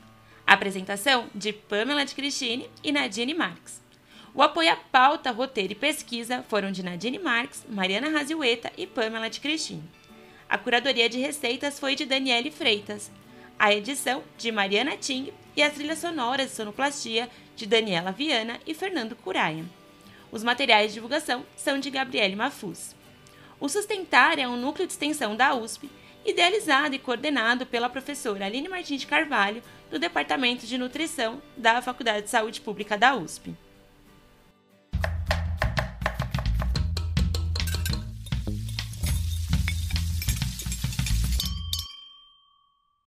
Apresentação de Pamela de Cristine e Nadine Marques. O apoio à pauta, roteiro e pesquisa foram de Nadine Marques, Mariana Raziueta e Pamela de Cristine. A curadoria de receitas foi de Daniele Freitas. A edição de Mariana Ting e as trilhas sonoras de sonoplastia de Daniela Viana e Fernando Curaia. Os materiais de divulgação são de Gabriele Mafuz. O Sustentar é um núcleo de extensão da USP, idealizado e coordenado pela professora Aline Martins de Carvalho, do Departamento de Nutrição da Faculdade de Saúde Pública da USP.